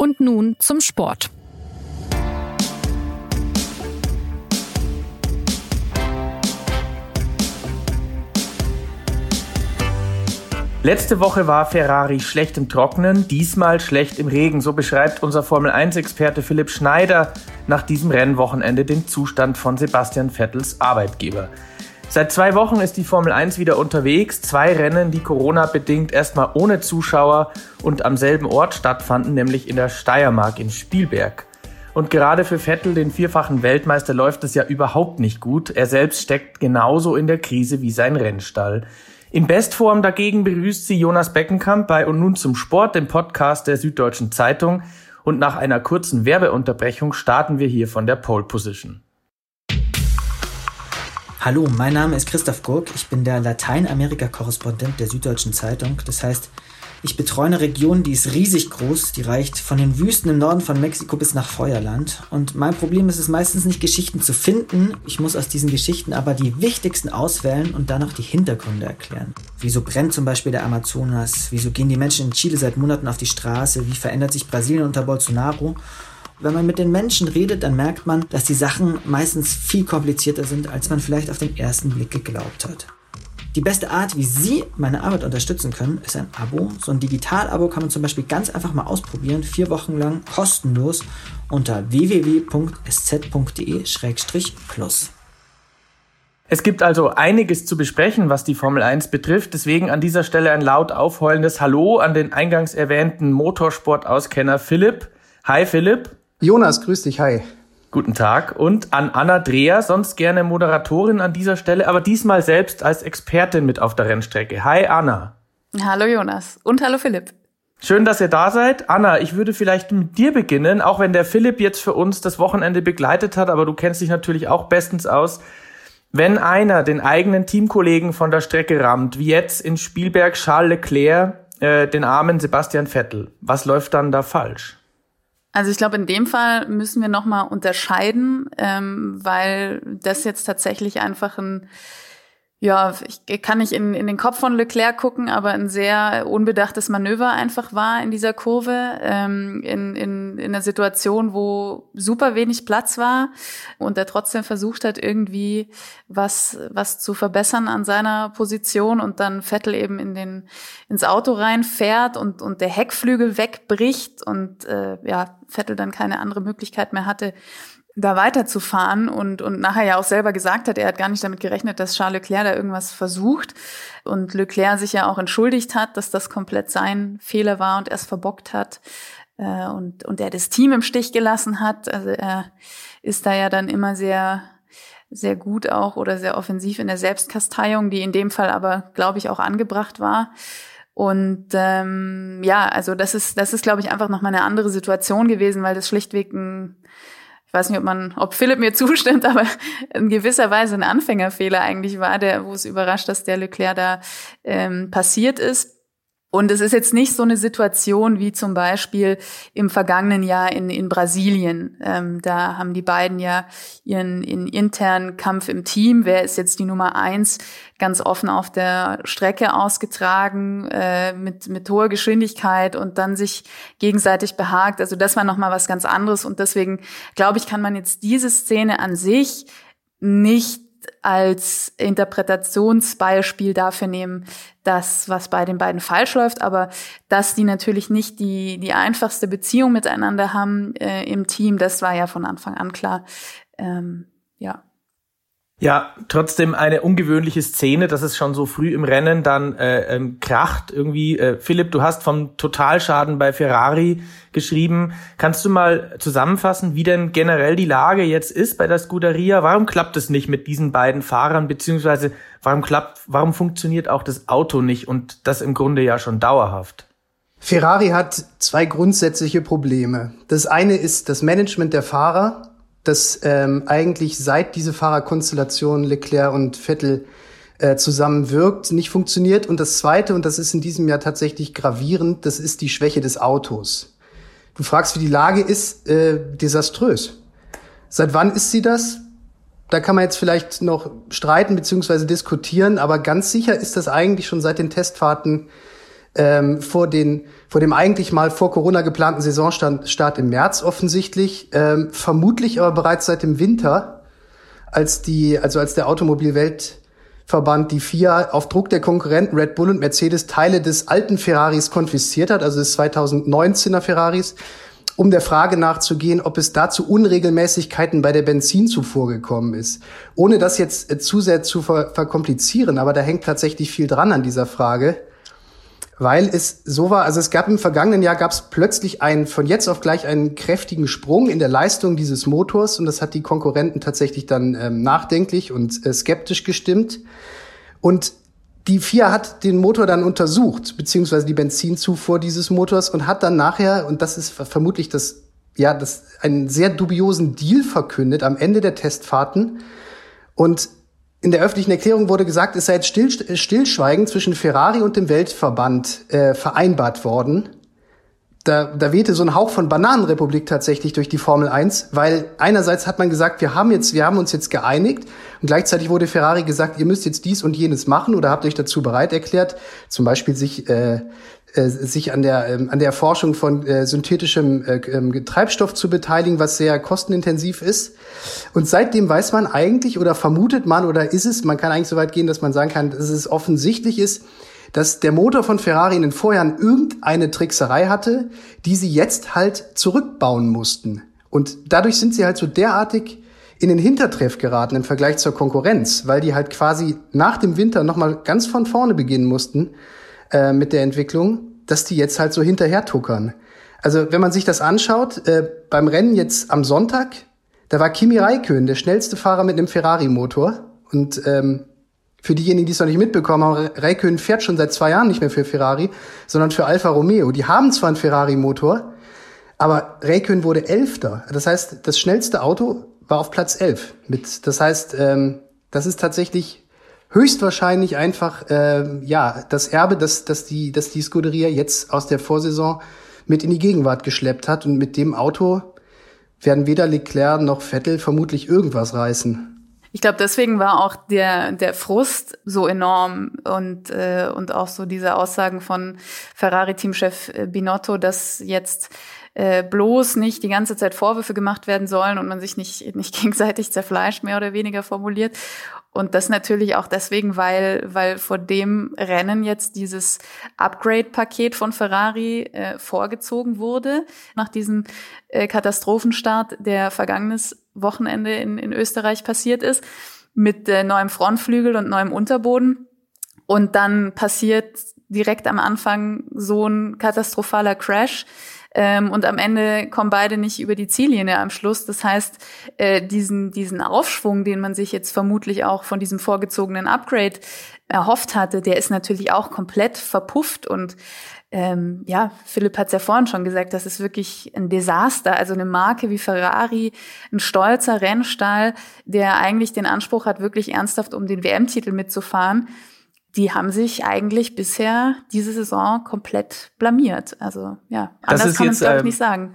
Und nun zum Sport. Letzte Woche war Ferrari schlecht im Trocknen, diesmal schlecht im Regen. So beschreibt unser Formel 1-Experte Philipp Schneider nach diesem Rennwochenende den Zustand von Sebastian Vettels Arbeitgeber. Seit zwei Wochen ist die Formel 1 wieder unterwegs. Zwei Rennen, die Corona-bedingt erstmal ohne Zuschauer und am selben Ort stattfanden, nämlich in der Steiermark in Spielberg. Und gerade für Vettel, den vierfachen Weltmeister, läuft es ja überhaupt nicht gut. Er selbst steckt genauso in der Krise wie sein Rennstall. In Bestform dagegen begrüßt sie Jonas Beckenkamp bei Und nun zum Sport, dem Podcast der Süddeutschen Zeitung. Und nach einer kurzen Werbeunterbrechung starten wir hier von der Pole Position. Hallo, mein Name ist Christoph Gurk. Ich bin der Lateinamerika-Korrespondent der Süddeutschen Zeitung. Das heißt, ich betreue eine Region, die ist riesig groß, die reicht von den Wüsten im Norden von Mexiko bis nach Feuerland. Und mein Problem ist es meistens nicht, Geschichten zu finden. Ich muss aus diesen Geschichten aber die wichtigsten auswählen und dann auch die Hintergründe erklären. Wieso brennt zum Beispiel der Amazonas? Wieso gehen die Menschen in Chile seit Monaten auf die Straße? Wie verändert sich Brasilien unter Bolsonaro? Wenn man mit den Menschen redet, dann merkt man, dass die Sachen meistens viel komplizierter sind, als man vielleicht auf den ersten Blick geglaubt hat. Die beste Art, wie Sie meine Arbeit unterstützen können, ist ein Abo. So ein Digital-Abo kann man zum Beispiel ganz einfach mal ausprobieren, vier Wochen lang kostenlos unter www.sz.de-plus. Es gibt also einiges zu besprechen, was die Formel 1 betrifft. Deswegen an dieser Stelle ein laut aufheulendes Hallo an den eingangs erwähnten Motorsportauskenner Philipp. Hi Philipp. Jonas, grüß dich, hi. Guten Tag und an Anna Dreher, sonst gerne Moderatorin an dieser Stelle, aber diesmal selbst als Expertin mit auf der Rennstrecke. Hi Anna. Hallo Jonas und hallo Philipp. Schön, dass ihr da seid. Anna, ich würde vielleicht mit dir beginnen, auch wenn der Philipp jetzt für uns das Wochenende begleitet hat, aber du kennst dich natürlich auch bestens aus. Wenn einer den eigenen Teamkollegen von der Strecke rammt, wie jetzt in Spielberg Charles Leclerc, äh, den armen Sebastian Vettel, was läuft dann da falsch? Also ich glaube, in dem Fall müssen wir nochmal unterscheiden, ähm, weil das jetzt tatsächlich einfach ein ja, ich kann nicht in, in den Kopf von Leclerc gucken, aber ein sehr unbedachtes Manöver einfach war in dieser Kurve, ähm, in, in, in einer Situation, wo super wenig Platz war und er trotzdem versucht hat, irgendwie was, was zu verbessern an seiner Position und dann Vettel eben in den, ins Auto reinfährt und, und der Heckflügel wegbricht und äh, ja, Vettel dann keine andere Möglichkeit mehr hatte, da weiterzufahren und, und nachher ja auch selber gesagt hat, er hat gar nicht damit gerechnet, dass Charles Leclerc da irgendwas versucht und Leclerc sich ja auch entschuldigt hat, dass das komplett sein Fehler war und er es verbockt hat äh, und, und er das Team im Stich gelassen hat. Also er ist da ja dann immer sehr sehr gut auch oder sehr offensiv in der Selbstkasteiung, die in dem Fall aber, glaube ich, auch angebracht war. Und ähm, ja, also das ist, das ist, glaube ich, einfach nochmal eine andere Situation gewesen, weil das schlichtweg ein ich weiß nicht, ob man, ob Philipp mir zustimmt, aber in gewisser Weise ein Anfängerfehler eigentlich war, der, wo es überrascht, dass der Leclerc da ähm, passiert ist. Und es ist jetzt nicht so eine Situation wie zum Beispiel im vergangenen Jahr in, in Brasilien. Ähm, da haben die beiden ja ihren, ihren internen Kampf im Team. Wer ist jetzt die Nummer eins? Ganz offen auf der Strecke ausgetragen, äh, mit, mit hoher Geschwindigkeit und dann sich gegenseitig behagt. Also das war nochmal was ganz anderes. Und deswegen glaube ich, kann man jetzt diese Szene an sich nicht als Interpretationsbeispiel dafür nehmen, das, was bei den beiden falsch läuft, aber dass die natürlich nicht die, die einfachste Beziehung miteinander haben äh, im Team, das war ja von Anfang an klar. Ähm, ja. Ja, trotzdem eine ungewöhnliche Szene, dass es schon so früh im Rennen dann äh, ähm, kracht irgendwie. Äh, Philipp, du hast vom Totalschaden bei Ferrari geschrieben. Kannst du mal zusammenfassen, wie denn generell die Lage jetzt ist bei der Scuderia? Warum klappt es nicht mit diesen beiden Fahrern, beziehungsweise warum klappt, warum funktioniert auch das Auto nicht und das im Grunde ja schon dauerhaft? Ferrari hat zwei grundsätzliche Probleme. Das eine ist das Management der Fahrer dass ähm, eigentlich seit diese Fahrerkonstellation Leclerc und Vettel äh, zusammen wirkt, nicht funktioniert. Und das Zweite, und das ist in diesem Jahr tatsächlich gravierend, das ist die Schwäche des Autos. Du fragst, wie die Lage ist, äh, desaströs. Seit wann ist sie das? Da kann man jetzt vielleicht noch streiten bzw. diskutieren, aber ganz sicher ist das eigentlich schon seit den Testfahrten ähm, vor, den, vor dem eigentlich mal vor Corona geplanten Saisonstart im März offensichtlich, ähm, vermutlich aber bereits seit dem Winter, als die, also als der Automobilweltverband die FIA auf Druck der Konkurrenten Red Bull und Mercedes Teile des alten Ferraris konfisziert hat, also des 2019er Ferraris, um der Frage nachzugehen, ob es dazu Unregelmäßigkeiten bei der Benzinzufuhr gekommen ist. Ohne das jetzt äh, zu sehr zu ver verkomplizieren, aber da hängt tatsächlich viel dran an dieser Frage weil es so war, also es gab im vergangenen Jahr gab es plötzlich einen von jetzt auf gleich einen kräftigen Sprung in der Leistung dieses Motors und das hat die Konkurrenten tatsächlich dann ähm, nachdenklich und äh, skeptisch gestimmt und die FIA hat den Motor dann untersucht, beziehungsweise die Benzinzufuhr dieses Motors und hat dann nachher, und das ist vermutlich das, ja, das, einen sehr dubiosen Deal verkündet am Ende der Testfahrten. Und in der öffentlichen Erklärung wurde gesagt, es sei jetzt Still, Stillschweigen zwischen Ferrari und dem Weltverband äh, vereinbart worden. Da, da wehte so ein Hauch von Bananenrepublik tatsächlich durch die Formel 1, weil einerseits hat man gesagt, wir haben jetzt, wir haben uns jetzt geeinigt und gleichzeitig wurde Ferrari gesagt, ihr müsst jetzt dies und jenes machen oder habt euch dazu bereit erklärt, zum Beispiel sich äh, sich an der ähm, an der Forschung von äh, synthetischem äh, ähm, Treibstoff zu beteiligen, was sehr kostenintensiv ist. Und seitdem weiß man eigentlich oder vermutet man oder ist es, man kann eigentlich so weit gehen, dass man sagen kann, dass es offensichtlich ist, dass der Motor von Ferrari in den Vorjahren irgendeine Trickserei hatte, die sie jetzt halt zurückbauen mussten. Und dadurch sind sie halt so derartig in den Hintertreff geraten im Vergleich zur Konkurrenz, weil die halt quasi nach dem Winter nochmal ganz von vorne beginnen mussten äh, mit der Entwicklung, dass die jetzt halt so hinterher tuckern. Also wenn man sich das anschaut, äh, beim Rennen jetzt am Sonntag, da war Kimi Räikkönen der schnellste Fahrer mit einem Ferrari-Motor. Und ähm, für diejenigen, die es noch nicht mitbekommen haben, Räikkönen fährt schon seit zwei Jahren nicht mehr für Ferrari, sondern für Alfa Romeo. Die haben zwar einen Ferrari-Motor, aber Räikkönen wurde Elfter. Das heißt, das schnellste Auto war auf Platz elf. Mit, das heißt, ähm, das ist tatsächlich höchstwahrscheinlich einfach äh, ja das Erbe, das, das die, dass die Scuderia jetzt aus der Vorsaison mit in die Gegenwart geschleppt hat und mit dem Auto werden weder Leclerc noch Vettel vermutlich irgendwas reißen. Ich glaube, deswegen war auch der, der Frust so enorm und, äh, und auch so diese Aussagen von Ferrari-Teamchef äh, Binotto, dass jetzt äh, bloß nicht die ganze Zeit Vorwürfe gemacht werden sollen und man sich nicht, nicht gegenseitig zerfleischt, mehr oder weniger formuliert. Und das natürlich auch deswegen, weil, weil vor dem Rennen jetzt dieses Upgrade-Paket von Ferrari äh, vorgezogen wurde, nach diesem äh, Katastrophenstart, der vergangenes Wochenende in, in Österreich passiert ist, mit äh, neuem Frontflügel und neuem Unterboden. Und dann passiert direkt am Anfang so ein katastrophaler Crash ähm, und am Ende kommen beide nicht über die Ziellinie am Schluss. Das heißt, äh, diesen, diesen Aufschwung, den man sich jetzt vermutlich auch von diesem vorgezogenen Upgrade erhofft hatte, der ist natürlich auch komplett verpufft und ähm, ja, Philipp hat es ja vorhin schon gesagt, das ist wirklich ein Desaster. Also eine Marke wie Ferrari, ein stolzer Rennstall, der eigentlich den Anspruch hat, wirklich ernsthaft um den WM-Titel mitzufahren die haben sich eigentlich bisher diese Saison komplett blamiert. Also ja, anders kann man es ähm, nicht sagen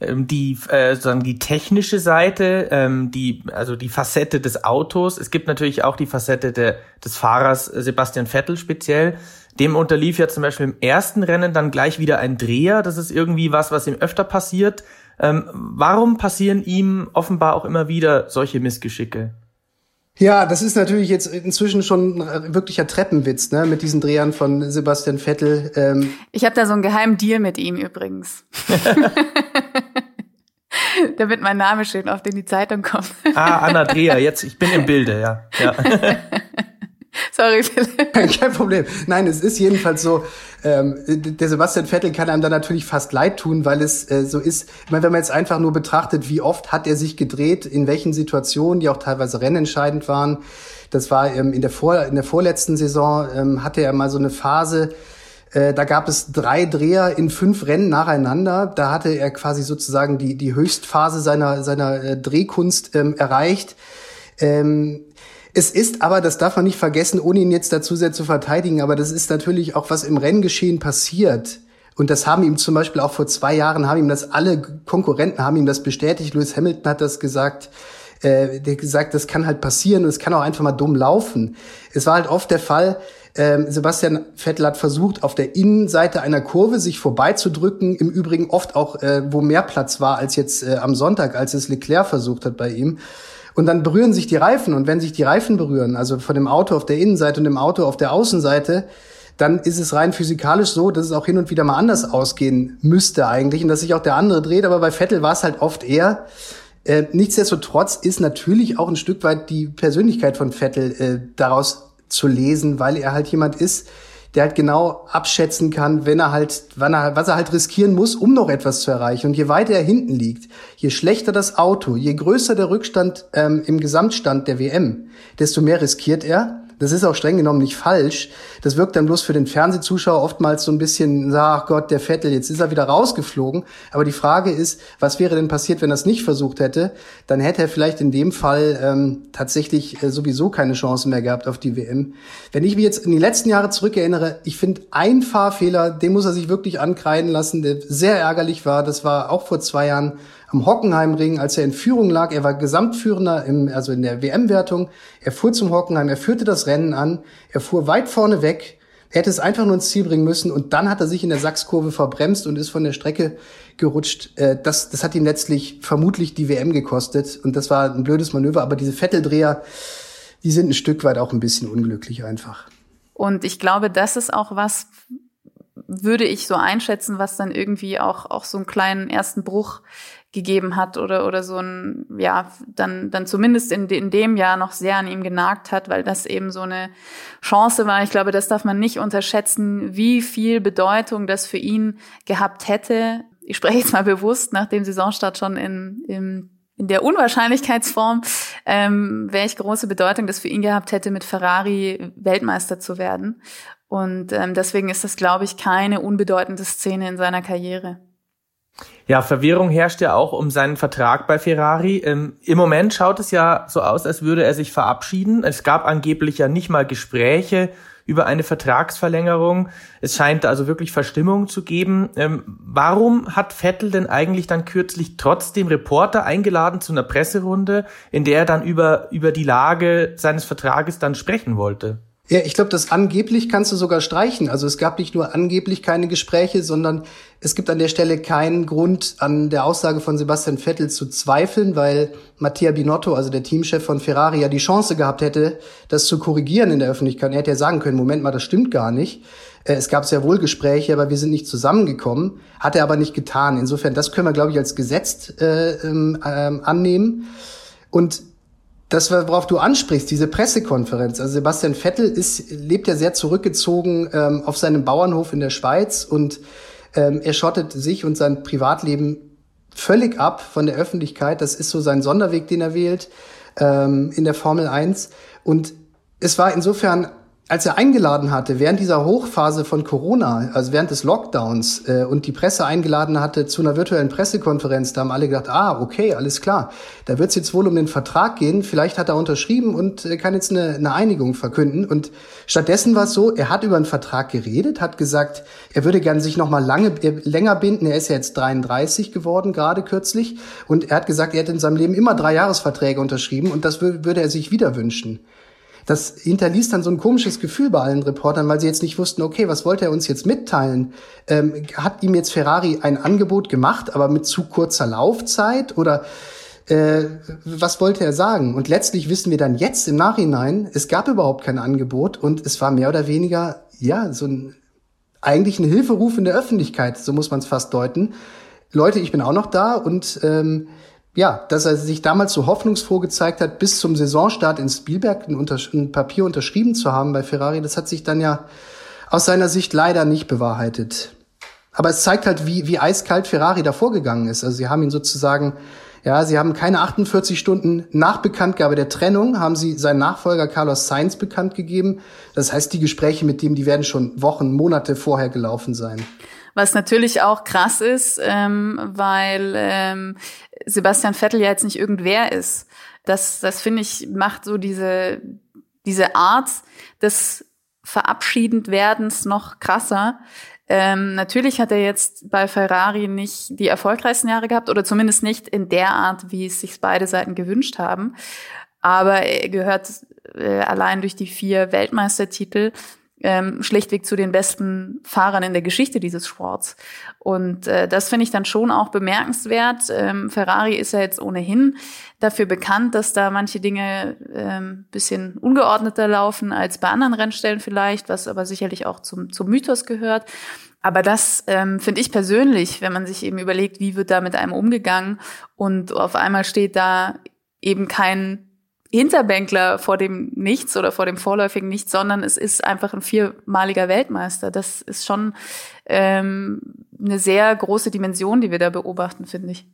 ähm, die äh, sozusagen die technische Seite, ähm, die also die Facette des Autos. Es gibt natürlich auch die Facette de, des Fahrers äh, Sebastian Vettel speziell. Dem unterlief ja zum Beispiel im ersten Rennen dann gleich wieder ein Dreher. Das ist irgendwie was, was ihm öfter passiert. Ähm, warum passieren ihm offenbar auch immer wieder solche Missgeschicke? Ja, das ist natürlich jetzt inzwischen schon ein wirklicher Treppenwitz, ne, mit diesen Drehern von Sebastian Vettel. Ähm. Ich habe da so einen geheimen Deal mit ihm übrigens. Damit mein Name schön oft in die Zeitung kommt. ah, Anna Dreher, jetzt, ich bin im Bilde, ja. ja. Sorry, Philipp. Kein Problem. Nein, es ist jedenfalls so, ähm, der Sebastian Vettel kann einem da natürlich fast leid tun, weil es äh, so ist. Ich meine, wenn man jetzt einfach nur betrachtet, wie oft hat er sich gedreht, in welchen Situationen, die auch teilweise rennentscheidend waren. Das war ähm, in, der Vor in der vorletzten Saison, ähm, hatte er mal so eine Phase, äh, da gab es drei Dreher in fünf Rennen nacheinander. Da hatte er quasi sozusagen die, die Höchstphase seiner, seiner äh, Drehkunst ähm, erreicht. Ähm, es ist aber, das darf man nicht vergessen, ohne ihn jetzt dazu sehr zu verteidigen, aber das ist natürlich auch, was im Renngeschehen passiert. Und das haben ihm zum Beispiel auch vor zwei Jahren, haben ihm das alle Konkurrenten, haben ihm das bestätigt. Lewis Hamilton hat das gesagt, äh, der gesagt, das kann halt passieren und es kann auch einfach mal dumm laufen. Es war halt oft der Fall, Ähm, Sebastian Vettel hat versucht, auf der Innenseite einer Kurve sich vorbeizudrücken. Im Übrigen oft auch, äh, wo mehr Platz war als jetzt äh, am Sonntag, als es Leclerc versucht hat bei ihm. Und dann berühren sich die Reifen. Und wenn sich die Reifen berühren, also von dem Auto auf der Innenseite und dem Auto auf der Außenseite, dann ist es rein physikalisch so, dass es auch hin und wieder mal anders ausgehen müsste eigentlich und dass sich auch der andere dreht. Aber bei Vettel war es halt oft eher. Äh, nichtsdestotrotz ist natürlich auch ein Stück weit die Persönlichkeit von Vettel äh, daraus zu lesen, weil er halt jemand ist, der halt genau abschätzen kann, wenn er halt, wann er, was er halt riskieren muss, um noch etwas zu erreichen. Und je weiter er hinten liegt, je schlechter das Auto, je größer der Rückstand ähm, im Gesamtstand der WM, desto mehr riskiert er. Das ist auch streng genommen nicht falsch. Das wirkt dann bloß für den Fernsehzuschauer oftmals so ein bisschen, ach Gott, der Vettel, jetzt ist er wieder rausgeflogen. Aber die Frage ist, was wäre denn passiert, wenn er es nicht versucht hätte? Dann hätte er vielleicht in dem Fall ähm, tatsächlich äh, sowieso keine Chance mehr gehabt auf die WM. Wenn ich mich jetzt in die letzten Jahre zurückerinnere, ich finde, ein Fahrfehler, den muss er sich wirklich ankreiden lassen, der sehr ärgerlich war. Das war auch vor zwei Jahren am Hockenheimring, als er in Führung lag. Er war Gesamtführender im, also in der WM-Wertung. Er fuhr zum Hockenheim, er führte das Rennen an, er fuhr weit vorne weg. Er hätte es einfach nur ins Ziel bringen müssen und dann hat er sich in der Sachskurve verbremst und ist von der Strecke gerutscht. Äh, das, das hat ihm letztlich vermutlich die WM gekostet und das war ein blödes Manöver. Aber diese Vetteldreher, die sind ein Stück weit auch ein bisschen unglücklich einfach. Und ich glaube, das ist auch was, würde ich so einschätzen, was dann irgendwie auch, auch so einen kleinen ersten Bruch gegeben hat oder, oder so ein, ja, dann, dann zumindest in, in dem Jahr noch sehr an ihm genagt hat, weil das eben so eine Chance war. Ich glaube, das darf man nicht unterschätzen, wie viel Bedeutung das für ihn gehabt hätte. Ich spreche jetzt mal bewusst nach dem Saisonstart schon in, in, in der Unwahrscheinlichkeitsform, ähm, welche große Bedeutung das für ihn gehabt hätte, mit Ferrari Weltmeister zu werden. Und ähm, deswegen ist das, glaube ich, keine unbedeutende Szene in seiner Karriere. Ja, Verwirrung herrscht ja auch um seinen Vertrag bei Ferrari. Ähm, Im Moment schaut es ja so aus, als würde er sich verabschieden. Es gab angeblich ja nicht mal Gespräche über eine Vertragsverlängerung. Es scheint also wirklich Verstimmung zu geben. Ähm, warum hat Vettel denn eigentlich dann kürzlich trotzdem Reporter eingeladen zu einer Presserunde, in der er dann über, über die Lage seines Vertrages dann sprechen wollte? Ja, ich glaube, das angeblich kannst du sogar streichen. Also es gab nicht nur angeblich keine Gespräche, sondern es gibt an der Stelle keinen Grund, an der Aussage von Sebastian Vettel zu zweifeln, weil Mattia Binotto, also der Teamchef von Ferrari, ja die Chance gehabt hätte, das zu korrigieren in der Öffentlichkeit. Er hätte ja sagen können, Moment mal, das stimmt gar nicht. Äh, es gab sehr wohl Gespräche, aber wir sind nicht zusammengekommen. Hat er aber nicht getan. Insofern, das können wir, glaube ich, als Gesetz äh, ähm, ähm annehmen. Und das, worauf du ansprichst, diese Pressekonferenz. Also Sebastian Vettel ist, lebt ja sehr zurückgezogen ähm, auf seinem Bauernhof in der Schweiz und ähm, er schottet sich und sein Privatleben völlig ab von der Öffentlichkeit. Das ist so sein Sonderweg, den er wählt ähm, in der Formel 1. Und es war insofern als er eingeladen hatte, während dieser Hochphase von Corona, also während des Lockdowns, äh, und die Presse eingeladen hatte zu einer virtuellen Pressekonferenz, da haben alle gedacht, ah, okay, alles klar, da wird es jetzt wohl um den Vertrag gehen, vielleicht hat er unterschrieben und äh, kann jetzt eine, eine Einigung verkünden. Und stattdessen war es so, er hat über einen Vertrag geredet, hat gesagt, er würde gerne sich noch mal lange, äh, länger binden, er ist ja jetzt 33 geworden, gerade kürzlich, und er hat gesagt, er hätte in seinem Leben immer drei Jahresverträge unterschrieben und das würde er sich wieder wünschen. Das hinterließ dann so ein komisches Gefühl bei allen Reportern, weil sie jetzt nicht wussten, okay, was wollte er uns jetzt mitteilen? Ähm, hat ihm jetzt Ferrari ein Angebot gemacht, aber mit zu kurzer Laufzeit oder äh, was wollte er sagen? Und letztlich wissen wir dann jetzt im Nachhinein, es gab überhaupt kein Angebot und es war mehr oder weniger, ja, so ein, eigentlich ein Hilferuf in der Öffentlichkeit, so muss man es fast deuten. Leute, ich bin auch noch da und ähm, ja, dass er sich damals so hoffnungsfroh gezeigt hat, bis zum Saisonstart in Spielberg ein, Unter ein Papier unterschrieben zu haben bei Ferrari, das hat sich dann ja aus seiner Sicht leider nicht bewahrheitet. Aber es zeigt halt, wie, wie eiskalt Ferrari da vorgegangen ist. Also sie haben ihn sozusagen, ja, sie haben keine 48 Stunden nach Bekanntgabe der Trennung, haben sie seinen Nachfolger Carlos Sainz bekannt gegeben. Das heißt, die Gespräche mit dem, die werden schon Wochen, Monate vorher gelaufen sein. Was natürlich auch krass ist, ähm, weil ähm, Sebastian Vettel ja jetzt nicht irgendwer ist. Das, das finde ich, macht so diese, diese Art des Verabschiedendwerdens noch krasser. Ähm, natürlich hat er jetzt bei Ferrari nicht die erfolgreichsten Jahre gehabt oder zumindest nicht in der Art, wie es sich beide Seiten gewünscht haben. Aber er gehört äh, allein durch die vier Weltmeistertitel ähm, schlichtweg zu den besten Fahrern in der Geschichte dieses Sports. Und äh, das finde ich dann schon auch bemerkenswert. Ähm, Ferrari ist ja jetzt ohnehin dafür bekannt, dass da manche Dinge ähm, bisschen ungeordneter laufen als bei anderen Rennstellen vielleicht, was aber sicherlich auch zum, zum Mythos gehört. Aber das ähm, finde ich persönlich, wenn man sich eben überlegt, wie wird da mit einem umgegangen und auf einmal steht da eben kein Hinterbänkler vor dem Nichts oder vor dem vorläufigen Nichts, sondern es ist einfach ein viermaliger Weltmeister. Das ist schon ähm, eine sehr große Dimension, die wir da beobachten, finde ich.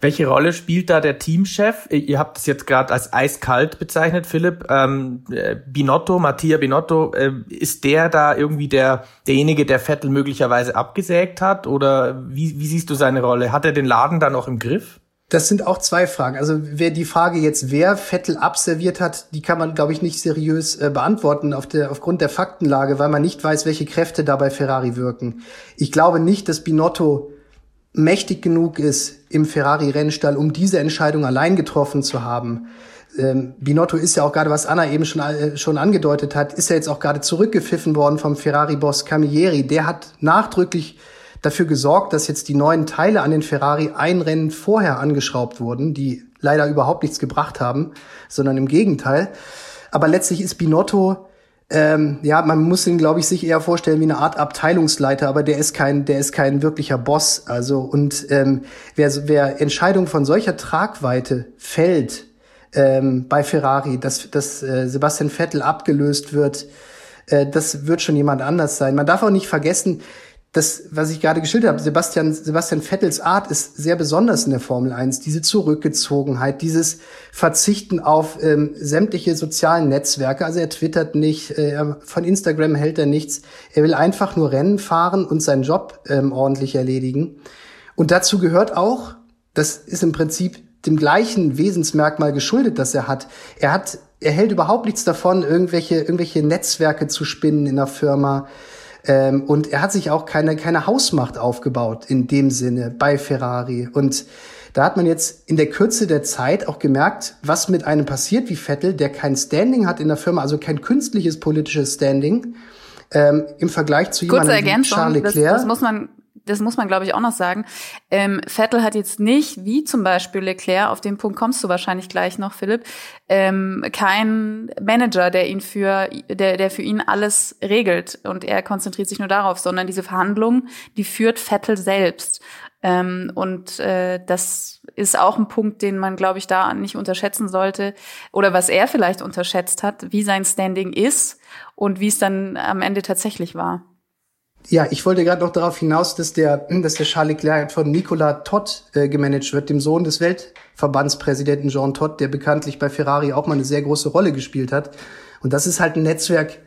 Welche Rolle spielt da der Teamchef? Ihr habt es jetzt gerade als eiskalt bezeichnet, Philipp. Ähm, äh, Binotto, Mattia Binotto, äh, ist der da irgendwie der derjenige, der Vettel möglicherweise abgesägt hat? Oder wie, wie siehst du seine Rolle? Hat er den Laden da noch im Griff? Das sind auch zwei Fragen. Also wer die Frage jetzt, wer Vettel abserviert hat, die kann man, glaube ich, nicht seriös äh, beantworten auf der, aufgrund der Faktenlage, weil man nicht weiß, welche Kräfte da bei Ferrari wirken. Ich glaube nicht, dass Binotto mächtig genug ist im Ferrari-Rennstall, um diese Entscheidung allein getroffen zu haben. Ähm, Binotto ist ja auch gerade, was Anna eben schon, äh, schon angedeutet hat, ist ja jetzt auch gerade zurückgepfiffen worden vom Ferrari-Boss Camilleri. Der hat nachdrücklich dafür gesorgt, dass jetzt die neuen Teile an den Ferrari ein Rennen vorher angeschraubt wurden, die leider überhaupt nichts gebracht haben, sondern im Gegenteil. Aber letztlich ist Binotto ähm, ja, man muss ihn, glaube ich, sich eher vorstellen wie eine Art Abteilungsleiter, aber der ist kein, der ist kein wirklicher Boss. Also und ähm, wer, wer Entscheidungen von solcher Tragweite fällt ähm, bei Ferrari, dass, dass äh, Sebastian Vettel abgelöst wird, äh, das wird schon jemand anders sein. Man darf auch nicht vergessen, das, was ich gerade geschildert habe, Sebastian, Sebastian Vettels Art ist sehr besonders in der Formel 1. Diese Zurückgezogenheit, dieses Verzichten auf ähm, sämtliche sozialen Netzwerke. Also er twittert nicht, äh, von Instagram hält er nichts. Er will einfach nur Rennen fahren und seinen Job ähm, ordentlich erledigen. Und dazu gehört auch, das ist im Prinzip dem gleichen Wesensmerkmal geschuldet, das er hat. Er hat, er hält überhaupt nichts davon, irgendwelche, irgendwelche Netzwerke zu spinnen in der Firma ähm, und er hat sich auch keine, keine Hausmacht aufgebaut in dem Sinne bei Ferrari. Und da hat man jetzt in der Kürze der Zeit auch gemerkt, was mit einem passiert wie Vettel, der kein Standing hat in der Firma, also kein künstliches politisches Standing, ähm, im Vergleich zu Kurze jemandem wie Charles Leclerc. Das, das muss man das muss man, glaube ich, auch noch sagen. Ähm, Vettel hat jetzt nicht, wie zum Beispiel Leclerc, auf den Punkt kommst du wahrscheinlich gleich noch, Philipp, ähm, kein Manager, der ihn für, der, der für ihn alles regelt und er konzentriert sich nur darauf, sondern diese Verhandlungen, die führt Vettel selbst. Ähm, und äh, das ist auch ein Punkt, den man, glaube ich, da nicht unterschätzen sollte. Oder was er vielleicht unterschätzt hat, wie sein Standing ist und wie es dann am Ende tatsächlich war. Ja, ich wollte gerade noch darauf hinaus, dass der, dass der Charles Leclerc von Nicolas Todd äh, gemanagt wird, dem Sohn des Weltverbandspräsidenten Jean Todd, der bekanntlich bei Ferrari auch mal eine sehr große Rolle gespielt hat. Und das ist halt ein Netzwerk.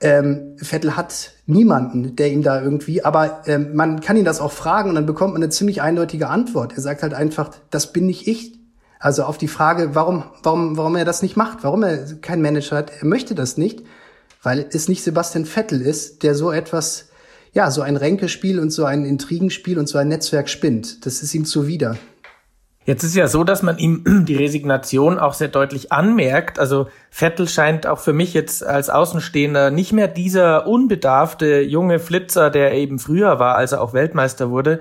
Ähm, Vettel hat niemanden, der ihm da irgendwie, aber ähm, man kann ihn das auch fragen und dann bekommt man eine ziemlich eindeutige Antwort. Er sagt halt einfach, das bin nicht ich. Also auf die Frage, warum, warum, warum er das nicht macht, warum er keinen Manager hat, er möchte das nicht, weil es nicht Sebastian Vettel ist, der so etwas ja, so ein Ränkespiel und so ein Intrigenspiel und so ein Netzwerk spinnt. Das ist ihm zuwider. Jetzt ist ja so, dass man ihm die Resignation auch sehr deutlich anmerkt. Also Vettel scheint auch für mich jetzt als Außenstehender nicht mehr dieser unbedarfte junge Flitzer, der er eben früher war, als er auch Weltmeister wurde.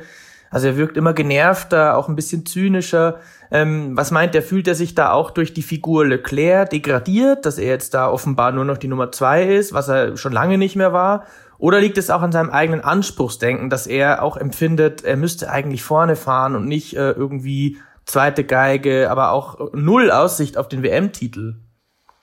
Also er wirkt immer genervter, auch ein bisschen zynischer. Ähm, was meint er, fühlt er sich da auch durch die Figur Leclerc degradiert, dass er jetzt da offenbar nur noch die Nummer zwei ist, was er schon lange nicht mehr war? Oder liegt es auch an seinem eigenen Anspruchsdenken, dass er auch empfindet, er müsste eigentlich vorne fahren und nicht äh, irgendwie zweite Geige, aber auch null Aussicht auf den WM-Titel?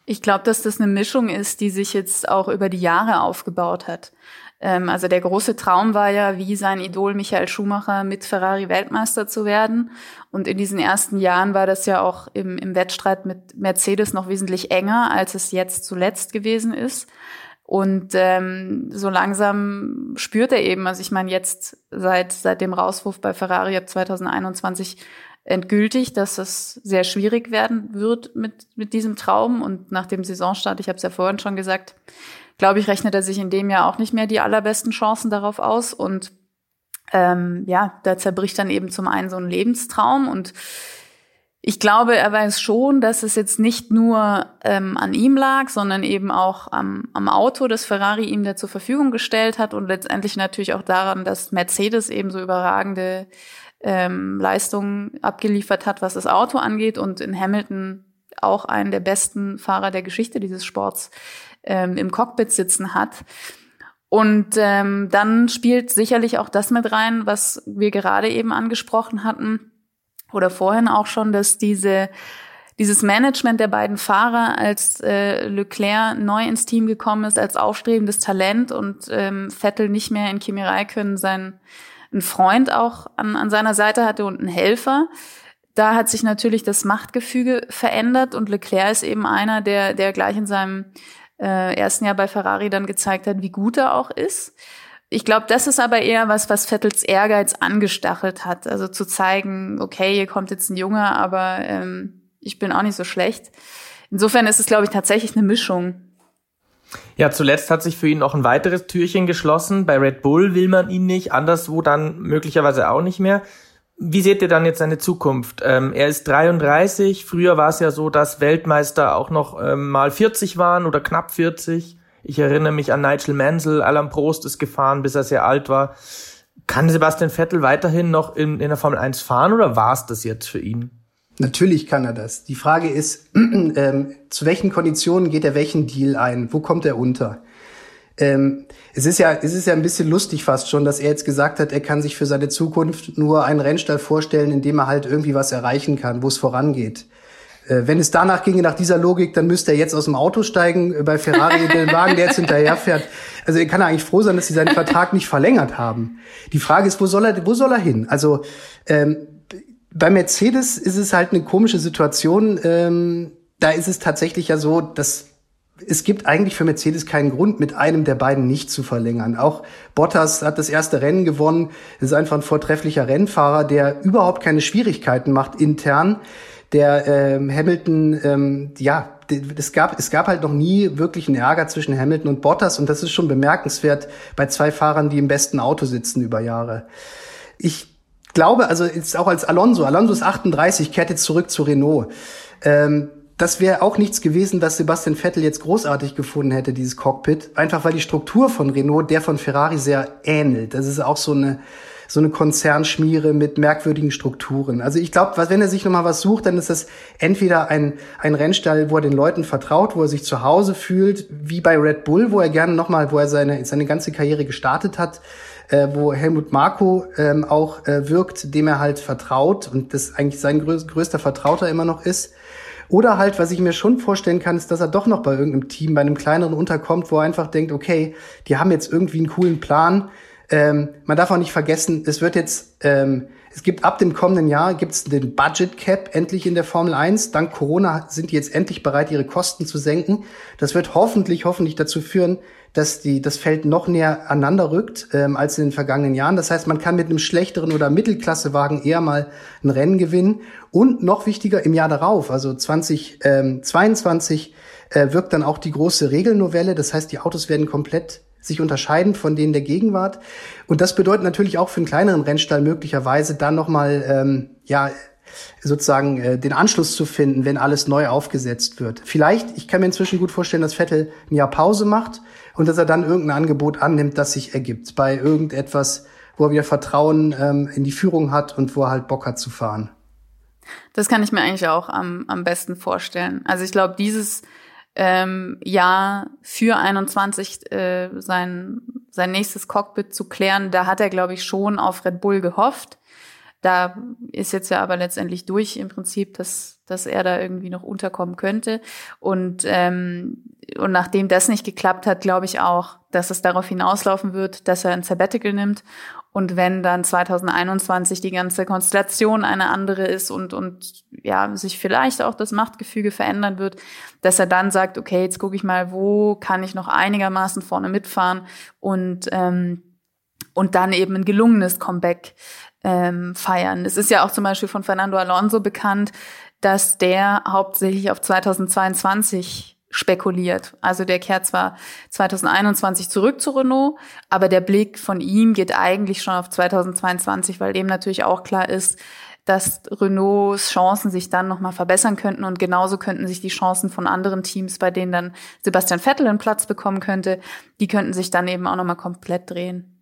Ich glaube, dass das eine Mischung ist, die sich jetzt auch über die Jahre aufgebaut hat. Ähm, also der große Traum war ja, wie sein Idol Michael Schumacher mit Ferrari Weltmeister zu werden. Und in diesen ersten Jahren war das ja auch im, im Wettstreit mit Mercedes noch wesentlich enger, als es jetzt zuletzt gewesen ist. Und ähm, so langsam spürt er eben, also ich meine jetzt seit seit dem Rauswurf bei Ferrari ab 2021 endgültig, dass es sehr schwierig werden wird mit mit diesem Traum. Und nach dem Saisonstart, ich habe es ja vorhin schon gesagt, glaube ich, rechnet er sich in dem Jahr auch nicht mehr die allerbesten Chancen darauf aus. Und ähm, ja, da zerbricht dann eben zum einen so ein Lebenstraum. Und Ich glaube, er weiß schon, dass es jetzt nicht nur ähm, an ihm lag, sondern eben auch am, am Auto, das Ferrari ihm da zur Verfügung gestellt hat und letztendlich natürlich auch daran, dass Mercedes eben so überragende ähm, Leistungen abgeliefert hat, was das Auto angeht und in Hamilton auch einen der besten Fahrer der Geschichte dieses Sports ähm, im Cockpit sitzen hat. Und ähm, dann spielt sicherlich auch das mit rein, was wir gerade eben angesprochen hatten oder vorhin auch schon, dass diese dieses Management der beiden Fahrer, als äh, Leclerc neu ins Team gekommen ist, als aufstrebendes Talent und ähm, Vettel nicht mehr in Kimi Räikkönen seinen einen Freund auch an, an seiner Seite hatte und einen Helfer. Da hat sich natürlich das Machtgefüge verändert und Leclerc ist eben einer, der, der gleich in seinem äh, ersten Jahr bei Ferrari dann gezeigt hat, wie gut er auch ist. Ich glaube, das ist aber eher was, was Vettels Ehrgeiz angestachelt hat. Also zu zeigen, okay, hier kommt jetzt ein Junge, aber ähm, ich bin auch nicht so schlecht. Insofern ist es, glaube ich, tatsächlich eine Mischung. Ja, zuletzt hat sich für ihn noch ein weiteres Türchen geschlossen. Bei Red Bull will man ihn nicht, anderswo dann möglicherweise auch nicht mehr. Wie seht ihr dann jetzt seine Zukunft? Ähm, er ist 33. Früher war es ja so, dass Weltmeister auch noch ähm, mal 40 waren oder knapp 40. Ich erinnere mich an Nigel Mansell, Alan Prost ist gefahren, bis er sehr alt war. Kann Sebastian Vettel weiterhin noch in, in der Formel 1 fahren oder war es das jetzt für ihn? Natürlich kann er das. Die Frage ist, ähm, zu welchen Konditionen geht er welchen Deal ein? Wo kommt er unter? Ähm, es ist ja, es ist ja ein bisschen lustig fast schon, dass er jetzt gesagt hat, er kann sich für seine Zukunft nur einen Rennstall vorstellen, in dem er halt irgendwie was erreichen kann, wo es vorangeht. Äh, wenn es danach ginge, nach dieser Logik, dann müsste er jetzt aus dem Auto steigen, äh, bei Ferrari den Wagen, der jetzt hinterherfährt. Also er kann eigentlich froh sein, dass sie seinen Vertrag nicht verlängert haben. Die Frage ist, wo soll er, wo soll er hin? Also ähm, bei Mercedes ist es halt eine komische Situation. Ähm, da ist es tatsächlich ja so, dass es gibt eigentlich für Mercedes keinen Grund, mit einem der beiden nicht zu verlängern. Auch Bottas hat das erste Rennen gewonnen. Das ist einfach ein vortrefflicher Rennfahrer, der überhaupt keine Schwierigkeiten macht intern der ähm, Hamilton, ähm, ja, es gab, es gab halt noch nie wirklich einen Ärger zwischen Hamilton und Bottas und das ist schon bemerkenswert bei zwei Fahrern, die im besten Auto sitzen über Jahre. Ich glaube, also jetzt auch als Alonso, Alonso ist 38, kehrt jetzt zurück zu Renault. Ähm, das wäre auch nichts gewesen, was Sebastian Vettel jetzt großartig gefunden hätte, dieses Cockpit. Einfach weil die Struktur von Renault der von Ferrari sehr ähnelt. Das ist auch so eine, so eine Konzernschmiere mit merkwürdigen Strukturen. Also ich glaube, wenn er sich nochmal was sucht, dann ist das entweder ein, ein Rennstall, wo er den Leuten vertraut, wo er sich zu Hause fühlt, wie bei Red Bull, wo er gerne nochmal, wo er seine, seine ganze Karriere gestartet hat, äh, wo Helmut Marko ähm, auch äh, wirkt, dem er halt vertraut und das eigentlich sein größ größter Vertrauter immer noch ist. Oder halt, was ich mir schon vorstellen kann, ist, dass er doch noch bei irgendeinem Team, bei einem kleineren unterkommt, wo er einfach denkt, okay, die haben jetzt irgendwie einen coolen Plan, ähm, man darf auch nicht vergessen, es wird jetzt, ähm, es gibt ab dem kommenden Jahr gibt's den Budget Cap endlich in der Formel 1. Dank Corona sind die jetzt endlich bereit, ihre Kosten zu senken. Das wird hoffentlich, hoffentlich dazu führen, dass die, das Feld noch näher aneinander rückt ähm, als in den vergangenen Jahren. Das heißt, man kann mit einem schlechteren oder Mittelklassewagen eher mal ein Rennen gewinnen. Und noch wichtiger, im Jahr darauf, also 2022, äh, wirkt dann auch die große Regelnovelle. Das heißt, die Autos werden komplett sich unterscheiden von denen der Gegenwart. Und das bedeutet natürlich auch für einen kleineren Rennstall möglicherweise dann nochmal, ähm, ja, sozusagen äh, den Anschluss zu finden, wenn alles neu aufgesetzt wird. Vielleicht, ich kann mir inzwischen gut vorstellen, dass Vettel ein Jahr Pause macht und dass er dann irgendein Angebot annimmt, das sich ergibt bei irgendetwas, wo er wieder Vertrauen ähm, in die Führung hat und wo er halt Bock hat zu fahren. Das kann ich mir eigentlich auch am, am besten vorstellen. Also ich glaube, dieses ähm, Jahr für 21 äh, sein, sein nächstes Cockpit zu klären. Da hat er, glaube ich, schon auf Red Bull gehofft. Da ist jetzt ja aber letztendlich durch im Prinzip, dass, dass er da irgendwie noch unterkommen könnte. Und, ähm, und nachdem das nicht geklappt hat, glaube ich auch, dass es darauf hinauslaufen wird, dass er ein Sabbatical nimmt und wenn dann 2021 die ganze Konstellation eine andere ist und, und ja, sich vielleicht auch das Machtgefüge verändern wird, dass er dann sagt, okay, jetzt gucke ich mal, wo kann ich noch einigermaßen vorne mitfahren und, ähm, und dann eben ein gelungenes Comeback ähm, feiern. Es ist ja auch zum Beispiel von Fernando Alonso bekannt, dass der hauptsächlich auf 2022 spekuliert. Also der kehrt zwar 2021 zurück zu Renault, aber der Blick von ihm geht eigentlich schon auf 2022, weil dem natürlich auch klar ist, dass Renaults Chancen sich dann nochmal verbessern könnten und genauso könnten sich die Chancen von anderen Teams, bei denen dann Sebastian Vettel einen Platz bekommen könnte, die könnten sich dann eben auch nochmal komplett drehen.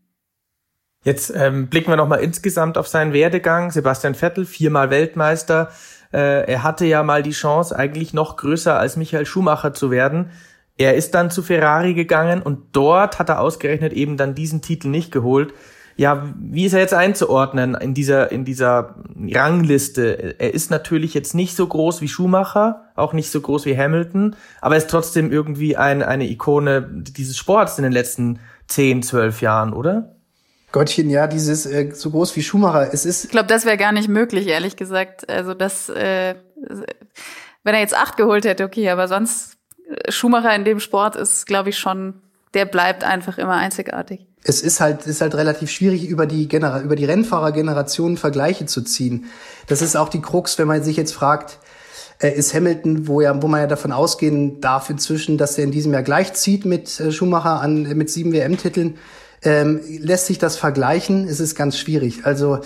Jetzt ähm, blicken wir nochmal insgesamt auf seinen Werdegang. Sebastian Vettel, viermal Weltmeister. Äh, er hatte ja mal die Chance, eigentlich noch größer als Michael Schumacher zu werden. Er ist dann zu Ferrari gegangen und dort hat er ausgerechnet eben dann diesen Titel nicht geholt. Ja, wie ist er jetzt einzuordnen in dieser, in dieser Rangliste? Er ist natürlich jetzt nicht so groß wie Schumacher, auch nicht so groß wie Hamilton, aber er ist trotzdem irgendwie ein, eine Ikone dieses Sports in den letzten 10, 12 Jahren, oder? Gottchen, ja, dieses äh, so groß wie Schumacher. Es ist. Ich glaube, das wäre gar nicht möglich, ehrlich gesagt. Also das, äh, wenn er jetzt acht geholt hätte, okay, aber sonst äh, Schumacher in dem Sport ist, glaube ich, schon, der bleibt einfach immer einzigartig es ist halt, ist halt relativ schwierig, über die, Genera über die Rennfahrergenerationen Vergleiche zu ziehen. Das ist auch die Krux, wenn man sich jetzt fragt, äh, ist Hamilton, wo ja, wo man ja davon ausgehen darf inzwischen, dass er in diesem Jahr gleichzieht mit äh, Schumacher an, mit sieben WM-Titeln, ähm, lässt sich das vergleichen? Es ist ganz schwierig. Also,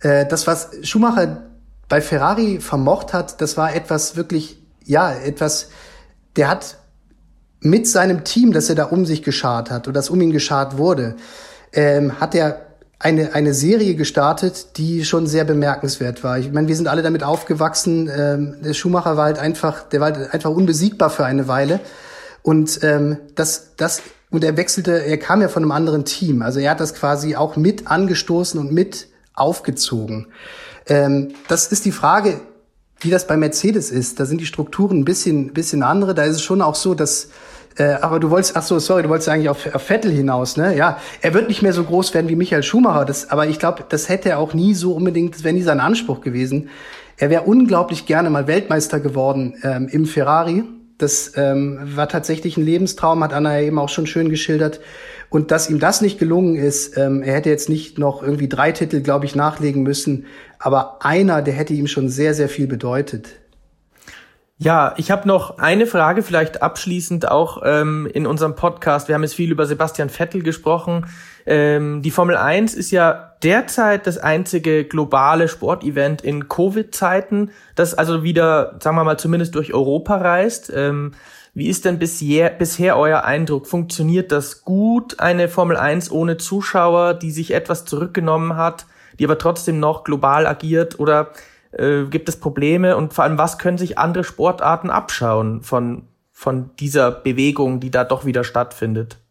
äh, das, was Schumacher bei Ferrari vermocht hat, das war etwas wirklich, ja, etwas, der hat mit seinem Team, das er da um sich geschart hat oder das um ihn geschart wurde, ähm, hat er eine, eine Serie gestartet, die schon sehr bemerkenswert war. Ich meine, wir sind alle damit aufgewachsen. Ähm, der Schumacher war halt einfach, der war halt einfach unbesiegbar für eine Weile. Und ähm, das, das, und er wechselte, er kam ja von einem anderen Team. Also er hat das quasi auch mit angestoßen und mit aufgezogen. Ähm, das ist die Frage, wie das bei Mercedes ist. Da sind die Strukturen ein bisschen, bisschen andere. Da ist es schon auch so, dass äh, aber du wolltest, ach so, sorry, du wolltest eigentlich auf, auf Vettel hinaus, ne? Ja, er wird nicht mehr so groß werden wie Michael Schumacher. Das, aber ich glaube, das hätte er auch nie so unbedingt, das wäre nie sein Anspruch gewesen. Er wäre unglaublich gerne mal Weltmeister geworden ähm, im Ferrari. Das ähm, war tatsächlich ein Lebenstraum, hat Anna ja eben auch schon schön geschildert. Und dass ihm das nicht gelungen ist, ähm, er hätte jetzt nicht noch irgendwie drei Titel, glaube ich, nachlegen müssen, aber einer, der hätte ihm schon sehr, sehr viel bedeutet. Ja, ich habe noch eine Frage, vielleicht abschließend auch ähm, in unserem Podcast. Wir haben jetzt viel über Sebastian Vettel gesprochen. Ähm, die Formel 1 ist ja derzeit das einzige globale Sportevent in Covid-Zeiten, das also wieder, sagen wir mal, zumindest durch Europa reist. Ähm, wie ist denn bisher, bisher euer Eindruck? Funktioniert das gut, eine Formel 1 ohne Zuschauer, die sich etwas zurückgenommen hat, die aber trotzdem noch global agiert? Oder äh, gibt es Probleme und vor allem, was können sich andere Sportarten abschauen von, von dieser Bewegung, die da doch wieder stattfindet?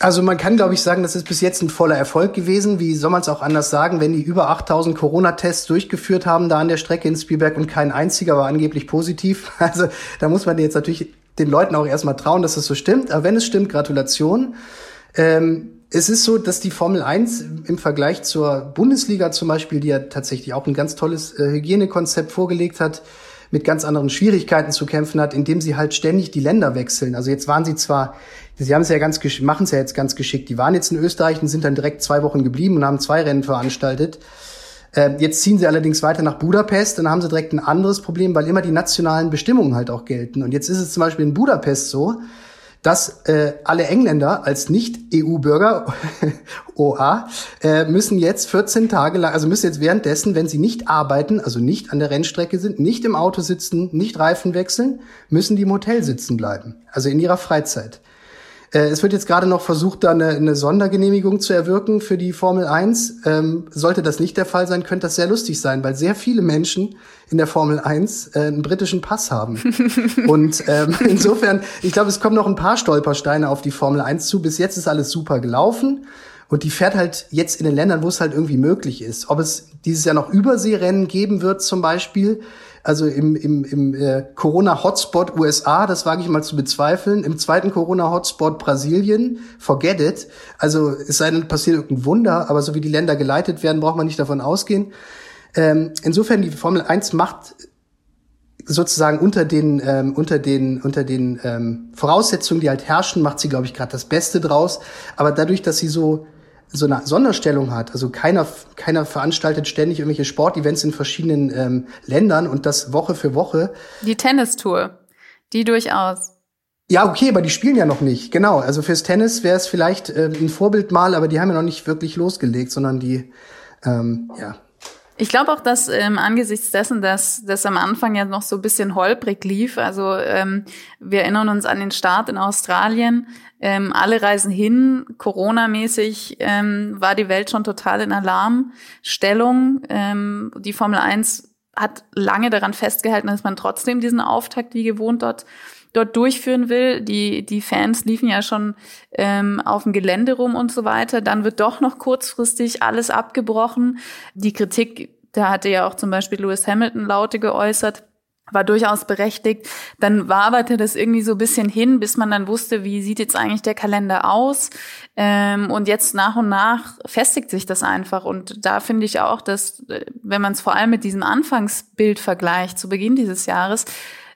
Also man kann, glaube ich, sagen, das ist bis jetzt ein voller Erfolg gewesen. Wie soll man es auch anders sagen, wenn die über 8000 Corona-Tests durchgeführt haben da an der Strecke in Spielberg und kein einziger war angeblich positiv. Also da muss man jetzt natürlich den Leuten auch erstmal trauen, dass das so stimmt. Aber wenn es stimmt, Gratulation. Ähm, es ist so, dass die Formel 1 im Vergleich zur Bundesliga zum Beispiel, die ja tatsächlich auch ein ganz tolles äh, Hygienekonzept vorgelegt hat, mit ganz anderen Schwierigkeiten zu kämpfen hat, indem sie halt ständig die Länder wechseln. Also jetzt waren sie zwar, sie haben es ja ganz machen es ja jetzt ganz geschickt. Die waren jetzt in Österreich und sind dann direkt zwei Wochen geblieben und haben zwei Rennen veranstaltet. Äh, jetzt ziehen sie allerdings weiter nach Budapest, dann haben sie direkt ein anderes Problem, weil immer die nationalen Bestimmungen halt auch gelten. Und jetzt ist es zum Beispiel in Budapest so, dass äh, alle Engländer als Nicht-EU-Bürger, OA, äh, müssen jetzt 14 Tage lang, also müssen jetzt währenddessen, wenn sie nicht arbeiten, also nicht an der Rennstrecke sind, nicht im Auto sitzen, nicht Reifen wechseln, müssen die im Hotel sitzen bleiben, also in ihrer Freizeit. Äh, es wird jetzt gerade noch versucht, da eine, eine, Sondergenehmigung zu erwirken für die Formel 1. Ähm, sollte das nicht der Fall sein, könnte das sehr lustig sein, weil sehr viele Menschen in der Formel 1 äh, einen britischen Pass haben. Und ähm, insofern, ich glaube, es kommen noch ein paar Stolpersteine auf die Formel 1 zu. Bis jetzt ist alles super gelaufen. Und die fährt halt jetzt in den Ländern, wo es halt irgendwie möglich ist. Ob es dieses Jahr noch Überseerennen geben wird zum Beispiel, also im, im, im äh, Corona-Hotspot USA, das wage ich mal zu bezweifeln. Im zweiten Corona-Hotspot Brasilien, forget it. Also es sei denn, passiert irgendein Wunder, aber so wie die Länder geleitet werden, braucht man nicht davon ausgehen. Ähm, insofern, die Formel 1 macht sozusagen unter den ähm, unter den unter den ähm, Voraussetzungen, die halt herrschen, macht sie glaube ich gerade das Beste draus. Aber dadurch, dass sie so so eine Sonderstellung hat. Also keiner, keiner veranstaltet ständig irgendwelche Sportevents in verschiedenen ähm, Ländern und das Woche für Woche. Die Tennistour, die durchaus. Ja, okay, aber die spielen ja noch nicht. Genau. Also fürs Tennis wäre es vielleicht äh, ein Vorbild mal, aber die haben ja noch nicht wirklich losgelegt, sondern die, ähm, ja, Ich glaube auch, dass ähm, angesichts dessen, dass das am Anfang ja noch so ein bisschen holprig lief, also ähm, wir erinnern uns an den Start in Australien, ähm, alle reisen hin, Corona-mäßig ähm, war die Welt schon total in Alarmstellung. Ähm, die Formel 1 hat lange daran festgehalten, dass man trotzdem diesen Auftakt wie gewohnt dort dort durchführen will. Die, die Fans liefen ja schon ähm, auf dem Gelände rum und so weiter. Dann wird doch noch kurzfristig alles abgebrochen. Die Kritik, da hatte ja auch zum Beispiel Lewis Hamilton Laute geäußert, war durchaus berechtigt. Dann waberte das irgendwie so ein bisschen hin, bis man dann wusste, wie sieht jetzt eigentlich der Kalender aus. Ähm, und jetzt nach und nach festigt sich das einfach. Und da finde ich auch, dass, äh, wenn man es vor allem mit diesem Anfangsbild vergleicht, zu Beginn dieses Jahres,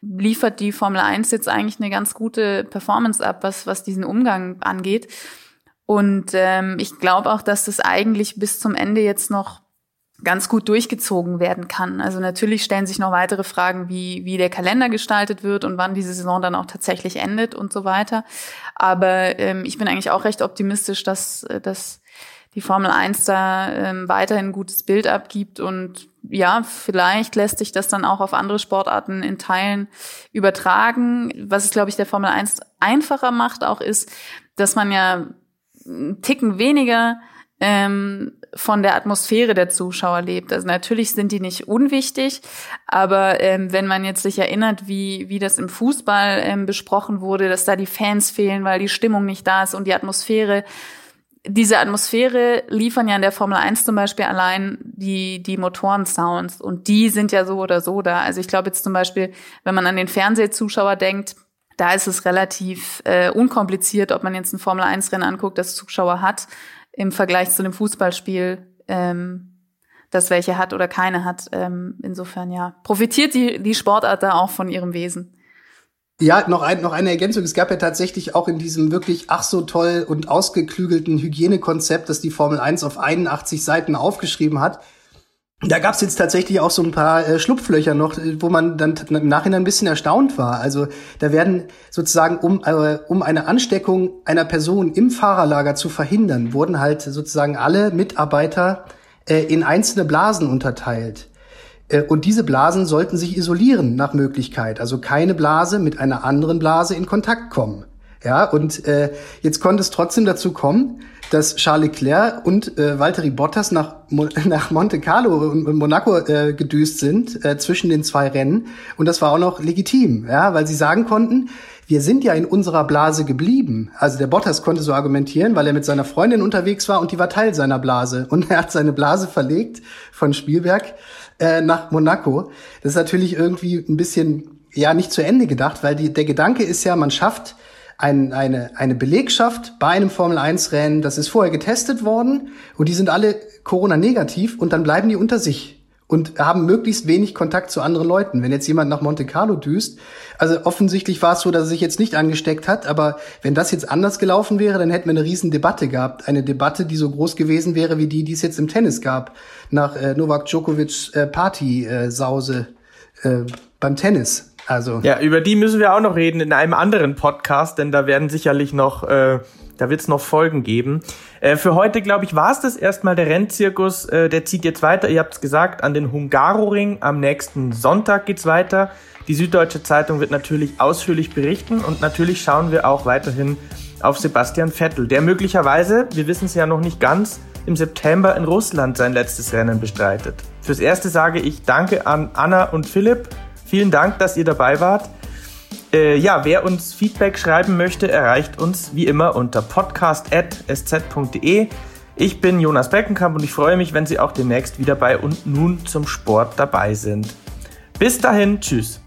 liefert die Formel 1 jetzt eigentlich eine ganz gute Performance ab, was, was diesen Umgang angeht. Und ähm, ich glaube auch, dass das eigentlich bis zum Ende jetzt noch ganz gut durchgezogen werden kann. Also natürlich stellen sich noch weitere Fragen, wie, wie der Kalender gestaltet wird und wann diese Saison dann auch tatsächlich endet und so weiter. Aber ähm, ich bin eigentlich auch recht optimistisch, dass, dass die Formel 1 da ähm, weiterhin ein gutes Bild abgibt und ja, vielleicht lässt sich das dann auch auf andere Sportarten in Teilen übertragen. Was es, glaube ich, der Formel 1 einfacher macht auch ist, dass man ja einen Ticken weniger ähm, von der Atmosphäre der Zuschauer lebt. Also natürlich sind die nicht unwichtig, aber ähm, wenn man jetzt sich erinnert, wie, wie das im Fußball ähm, besprochen wurde, dass da die Fans fehlen, weil die Stimmung nicht da ist und die Atmosphäre diese Atmosphäre liefern ja in der Formel 1 zum Beispiel allein die, die Motoren-Sounds und die sind ja so oder so da. Also ich glaube jetzt zum Beispiel, wenn man an den Fernsehzuschauer denkt, da ist es relativ äh, unkompliziert, ob man jetzt ein Formel 1-Rennen anguckt, das Zuschauer hat, im Vergleich zu einem Fußballspiel, ähm, das welche hat oder keine hat. Ähm, insofern ja, profitiert die, die Sportart da auch von ihrem Wesen. Ja, noch, ein, noch eine Ergänzung. Es gab ja tatsächlich auch in diesem wirklich ach so toll und ausgeklügelten Hygienekonzept, das die Formel 1 auf 81 Seiten aufgeschrieben hat. Da gab es jetzt tatsächlich auch so ein paar äh, Schlupflöcher noch, äh, wo man dann im Nachhinein ein bisschen erstaunt war. Also da werden sozusagen, um, äh, um eine Ansteckung einer Person im Fahrerlager zu verhindern, wurden halt sozusagen alle Mitarbeiter äh, in einzelne Blasen unterteilt. Äh, und diese Blasen sollten sich isolieren nach Möglichkeit, also keine Blase mit einer anderen Blase in Kontakt kommen. Ja, und äh, jetzt konnte es trotzdem dazu kommen, dass Charles Leclerc und äh, Valtteri Bottas nach, nach Monte Carlo und Monaco äh, gedüst sind äh, zwischen den zwei Rennen. Und das war auch noch legitim, ja, weil sie sagen konnten, wir sind ja in unserer Blase geblieben. Also der Bottas konnte so argumentieren, weil er mit seiner Freundin unterwegs war und die war Teil seiner Blase. Und er hat seine Blase verlegt von Spielberg äh, nach Monaco. Das ist natürlich irgendwie ein bisschen, ja, nicht zu Ende gedacht, weil die, der Gedanke ist ja, man schafft ein, eine, eine Belegschaft bei einem Formel-1-Rennen, das ist vorher getestet worden und die sind alle Corona-negativ und dann bleiben die unter sich und haben möglichst wenig Kontakt zu anderen Leuten. Wenn jetzt jemand nach Monte Carlo düst, also offensichtlich war es so, dass er sich jetzt nicht angesteckt hat, aber wenn das jetzt anders gelaufen wäre, dann hätten wir eine riesen Debatte gehabt. Eine Debatte, die so groß gewesen wäre wie die, die es jetzt im Tennis gab, nach äh, Novak Djokovic äh, Party-Sause äh, beim Tennis. Also. Ja, über die müssen wir auch noch reden in einem anderen Podcast, denn da werden sicherlich noch äh, da wird es noch Folgen geben. Äh, für heute, glaube ich, war es das erstmal der Rennzirkus. Äh, der zieht jetzt weiter, ihr habt es gesagt, an den Hungaroring. Am nächsten Sonntag geht's weiter. Die Süddeutsche Zeitung wird natürlich ausführlich berichten und natürlich schauen wir auch weiterhin auf Sebastian Vettel, der möglicherweise, wir wissen es ja noch nicht ganz, im September in Russland sein letztes Rennen bestreitet. Fürs Erste sage ich Danke an Anna und Philipp. Vielen Dank, dass ihr dabei wart. Äh, ja, wer uns Feedback schreiben möchte, erreicht uns wie immer unter podcast.sz.de. Ich bin Jonas Beckenkamp und ich freue mich, wenn Sie auch demnächst wieder bei und nun zum Sport dabei sind. Bis dahin, tschüss.